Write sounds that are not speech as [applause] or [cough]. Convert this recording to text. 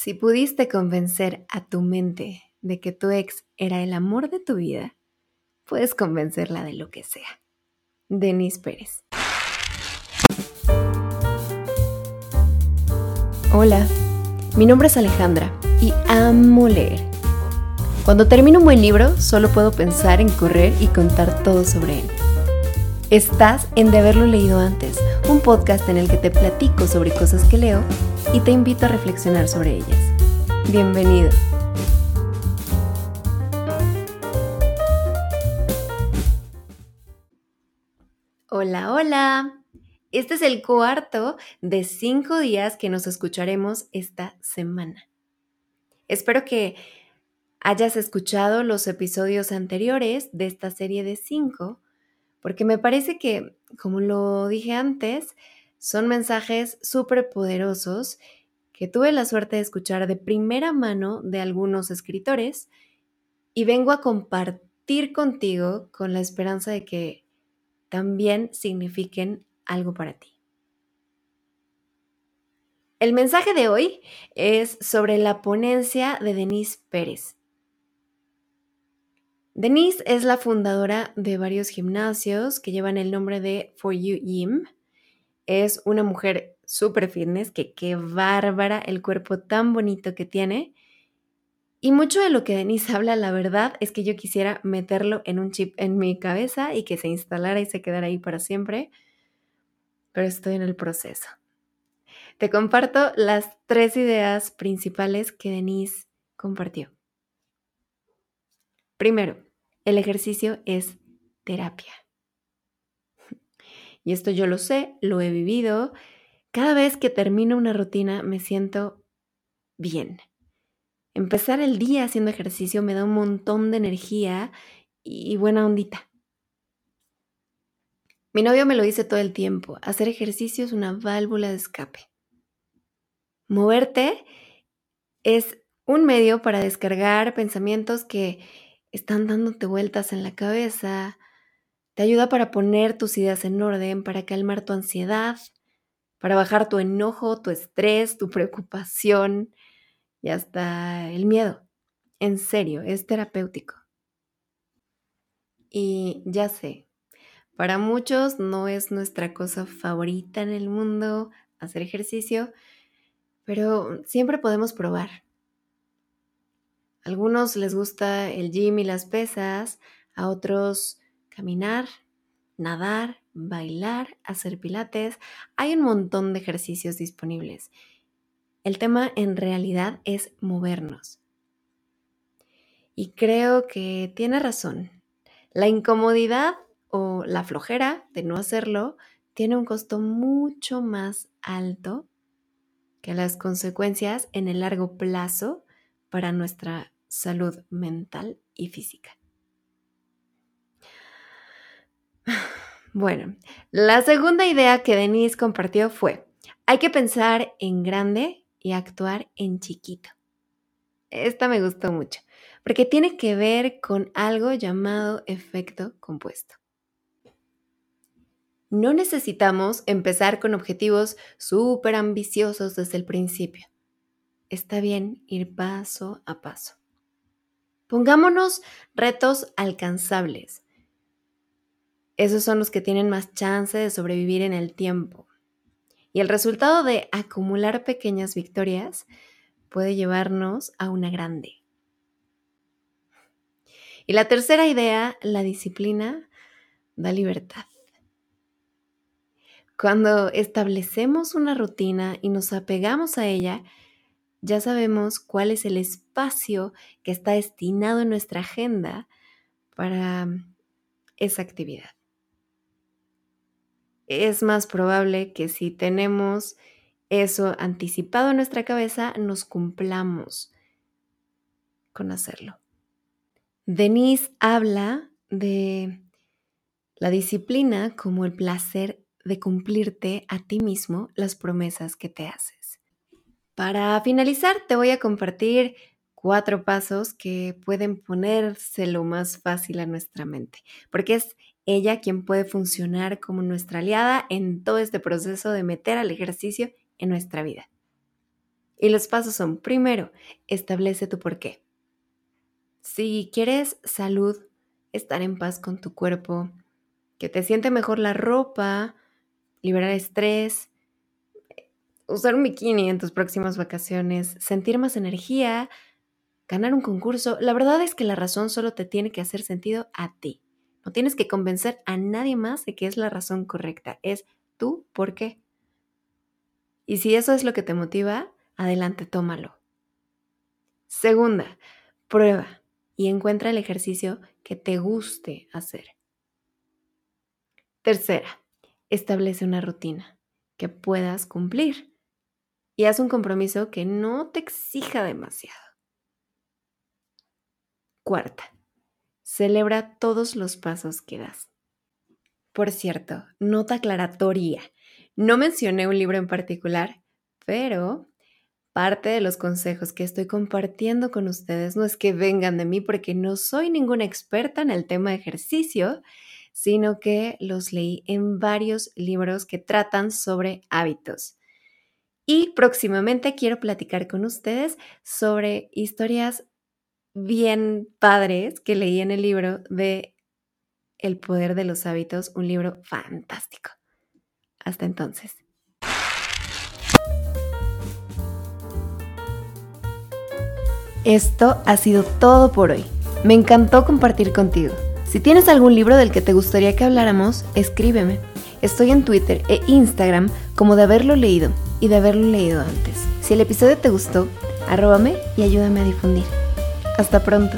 Si pudiste convencer a tu mente de que tu ex era el amor de tu vida, puedes convencerla de lo que sea. Denise Pérez. Hola, mi nombre es Alejandra y amo leer. Cuando termino un buen libro, solo puedo pensar en correr y contar todo sobre él. Estás en De haberlo leído antes, un podcast en el que te platico sobre cosas que leo y te invito a reflexionar sobre ellas. Bienvenido. Hola, hola. Este es el cuarto de cinco días que nos escucharemos esta semana. Espero que hayas escuchado los episodios anteriores de esta serie de cinco, porque me parece que, como lo dije antes, son mensajes súper poderosos que tuve la suerte de escuchar de primera mano de algunos escritores y vengo a compartir contigo con la esperanza de que también signifiquen algo para ti. El mensaje de hoy es sobre la ponencia de Denise Pérez. Denise es la fundadora de varios gimnasios que llevan el nombre de For You Gym es una mujer súper fitness, que qué bárbara el cuerpo tan bonito que tiene. Y mucho de lo que Denise [laughs] habla, la verdad, es que yo quisiera meterlo en un chip en mi cabeza y que se instalara y se quedara ahí para siempre, pero estoy en el proceso. Te comparto las tres ideas principales que Denise compartió. Primero, el ejercicio es terapia. Y esto yo lo sé, lo he vivido. Cada vez que termino una rutina me siento bien. Empezar el día haciendo ejercicio me da un montón de energía y buena ondita. Mi novio me lo dice todo el tiempo, hacer ejercicio es una válvula de escape. Moverte es un medio para descargar pensamientos que están dándote vueltas en la cabeza, te ayuda para poner tus ideas en orden, para calmar tu ansiedad, para bajar tu enojo, tu estrés, tu preocupación y hasta el miedo. En serio, es terapéutico. Y ya sé, para muchos no es nuestra cosa favorita en el mundo hacer ejercicio, pero siempre podemos probar. A algunos les gusta el gym y las pesas, a otros caminar, nadar, bailar, hacer pilates. Hay un montón de ejercicios disponibles. El tema en realidad es movernos. Y creo que tiene razón. La incomodidad o la flojera de no hacerlo tiene un costo mucho más alto que las consecuencias en el largo plazo para nuestra salud mental y física. Bueno, la segunda idea que Denise compartió fue, hay que pensar en grande y actuar en chiquito. Esta me gustó mucho, porque tiene que ver con algo llamado efecto compuesto. No necesitamos empezar con objetivos súper ambiciosos desde el principio. Está bien ir paso a paso. Pongámonos retos alcanzables esos son los que tienen más chance de sobrevivir en el tiempo. Y el resultado de acumular pequeñas victorias puede llevarnos a una grande. Y la tercera idea, la disciplina, da libertad. Cuando establecemos una rutina y nos apegamos a ella, ya sabemos cuál es el espacio que está destinado en nuestra agenda para esa actividad es más probable que si tenemos eso anticipado en nuestra cabeza, nos cumplamos con hacerlo. Denise habla de la disciplina como el placer de cumplirte a ti mismo las promesas que te haces. Para finalizar, te voy a compartir cuatro pasos que pueden ponérselo más fácil a nuestra mente, porque es ella quien puede funcionar como nuestra aliada en todo este proceso de meter al ejercicio en nuestra vida. Y los pasos son, primero, establece tu por qué. Si quieres salud, estar en paz con tu cuerpo, que te siente mejor la ropa, liberar estrés, usar un bikini en tus próximas vacaciones, sentir más energía, ganar un concurso, la verdad es que la razón solo te tiene que hacer sentido a ti. No tienes que convencer a nadie más de que es la razón correcta. Es tú por qué. Y si eso es lo que te motiva, adelante, tómalo. Segunda, prueba y encuentra el ejercicio que te guste hacer. Tercera, establece una rutina que puedas cumplir y haz un compromiso que no te exija demasiado. Cuarta, celebra todos los pasos que das. Por cierto, nota aclaratoria. No mencioné un libro en particular, pero parte de los consejos que estoy compartiendo con ustedes no es que vengan de mí porque no soy ninguna experta en el tema de ejercicio, sino que los leí en varios libros que tratan sobre hábitos. Y próximamente quiero platicar con ustedes sobre historias bien padres que leí en el libro de El poder de los hábitos, un libro fantástico. Hasta entonces. Esto ha sido todo por hoy. Me encantó compartir contigo. Si tienes algún libro del que te gustaría que habláramos, escríbeme. Estoy en Twitter e Instagram como de haberlo leído y de haberlo leído antes. Si el episodio te gustó, arróbame y ayúdame a difundir. Hasta pronto.